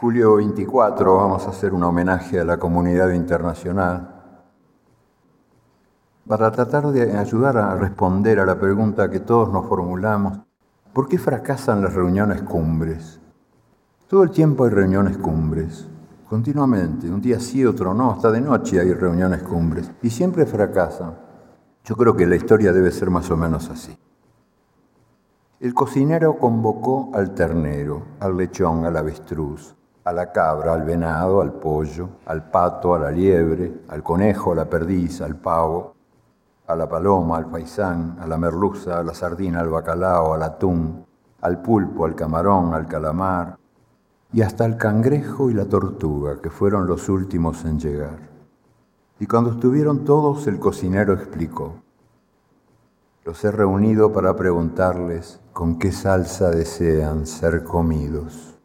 Julio 24 vamos a hacer un homenaje a la comunidad internacional para tratar de ayudar a responder a la pregunta que todos nos formulamos, ¿por qué fracasan las reuniones cumbres? Todo el tiempo hay reuniones cumbres, continuamente, un día sí, otro no, hasta de noche hay reuniones cumbres, y siempre fracasan. Yo creo que la historia debe ser más o menos así. El cocinero convocó al ternero, al lechón, al avestruz, a la cabra, al venado, al pollo, al pato, a la liebre, al conejo, a la perdiz, al pavo, a la paloma, al faisán, a la merluza, a la sardina, al bacalao, al atún, al pulpo, al camarón, al calamar, y hasta al cangrejo y la tortuga, que fueron los últimos en llegar. Y cuando estuvieron todos, el cocinero explicó, los he reunido para preguntarles con qué salsa desean ser comidos.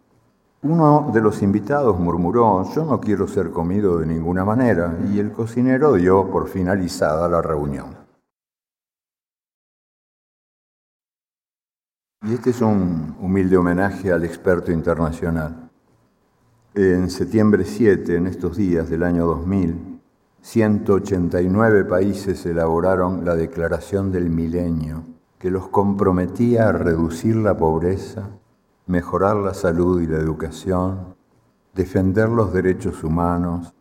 Uno de los invitados murmuró, yo no quiero ser comido de ninguna manera, y el cocinero dio por finalizada la reunión. Y este es un humilde homenaje al experto internacional. En septiembre 7, en estos días del año 2000, 189 países elaboraron la Declaración del Milenio, que los comprometía a reducir la pobreza mejorar la salud y la educación, defender los derechos humanos,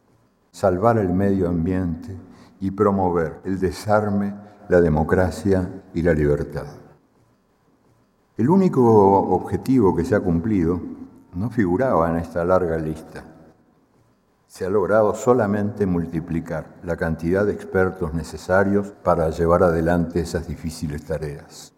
salvar el medio ambiente y promover el desarme, la democracia y la libertad. El único objetivo que se ha cumplido no figuraba en esta larga lista. Se ha logrado solamente multiplicar la cantidad de expertos necesarios para llevar adelante esas difíciles tareas.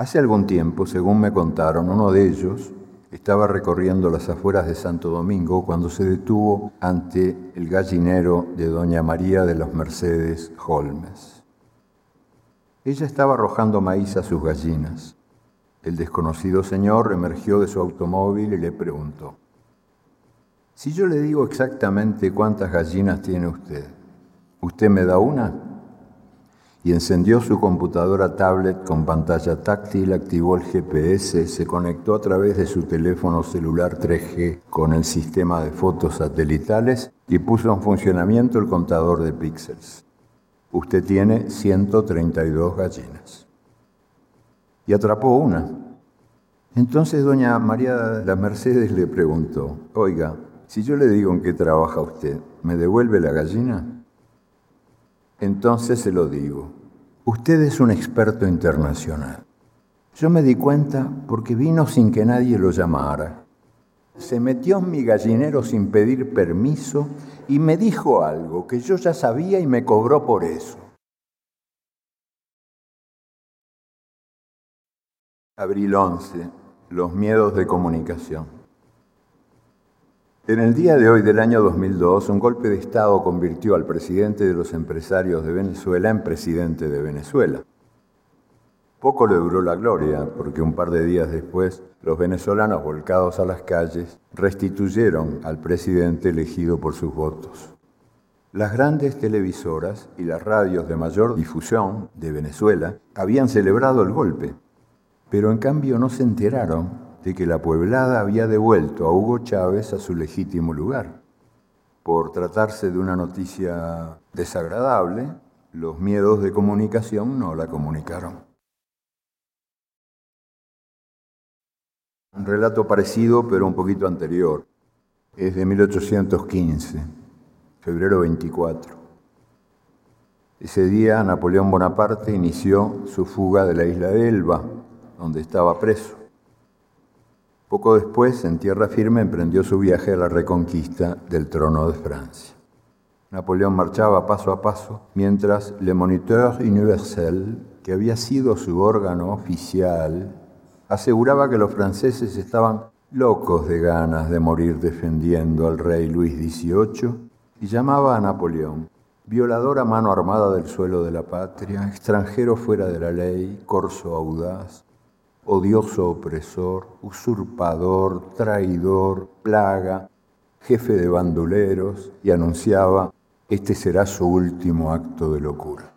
Hace algún tiempo, según me contaron, uno de ellos estaba recorriendo las afueras de Santo Domingo cuando se detuvo ante el gallinero de Doña María de los Mercedes Holmes. Ella estaba arrojando maíz a sus gallinas. El desconocido señor emergió de su automóvil y le preguntó, si yo le digo exactamente cuántas gallinas tiene usted, ¿usted me da una? Y encendió su computadora tablet con pantalla táctil, activó el GPS, se conectó a través de su teléfono celular 3G con el sistema de fotos satelitales y puso en funcionamiento el contador de píxeles. Usted tiene 132 gallinas. Y atrapó una. Entonces doña María de las Mercedes le preguntó, oiga, si yo le digo en qué trabaja usted, ¿me devuelve la gallina? Entonces se lo digo, usted es un experto internacional. Yo me di cuenta porque vino sin que nadie lo llamara. Se metió en mi gallinero sin pedir permiso y me dijo algo que yo ya sabía y me cobró por eso. Abril 11. Los miedos de comunicación. En el día de hoy del año 2002, un golpe de Estado convirtió al presidente de los empresarios de Venezuela en presidente de Venezuela. Poco le duró la gloria, porque un par de días después, los venezolanos volcados a las calles restituyeron al presidente elegido por sus votos. Las grandes televisoras y las radios de mayor difusión de Venezuela habían celebrado el golpe, pero en cambio no se enteraron de que la pueblada había devuelto a Hugo Chávez a su legítimo lugar. Por tratarse de una noticia desagradable, los miedos de comunicación no la comunicaron. Un relato parecido, pero un poquito anterior. Es de 1815, febrero 24. Ese día Napoleón Bonaparte inició su fuga de la isla de Elba, donde estaba preso. Poco después, en tierra firme, emprendió su viaje a la reconquista del trono de Francia. Napoleón marchaba paso a paso, mientras Le Moniteur Universel, que había sido su órgano oficial, aseguraba que los franceses estaban locos de ganas de morir defendiendo al rey Luis XVIII y llamaba a Napoleón violador a mano armada del suelo de la patria, extranjero fuera de la ley, corso audaz, odioso opresor, usurpador, traidor, plaga, jefe de bandoleros, y anunciaba, este será su último acto de locura.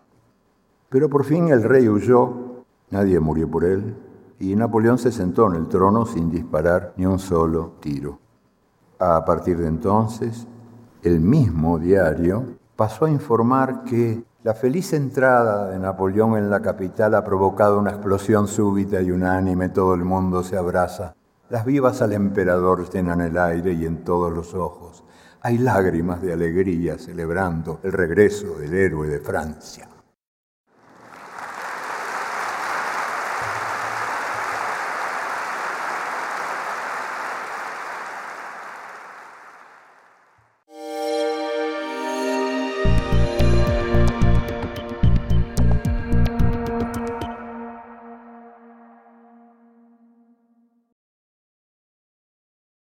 Pero por fin el rey huyó, nadie murió por él, y Napoleón se sentó en el trono sin disparar ni un solo tiro. A partir de entonces, el mismo diario pasó a informar que la feliz entrada de Napoleón en la capital ha provocado una explosión súbita y unánime, todo el mundo se abraza. Las vivas al emperador llenan el aire y en todos los ojos. Hay lágrimas de alegría celebrando el regreso del héroe de Francia.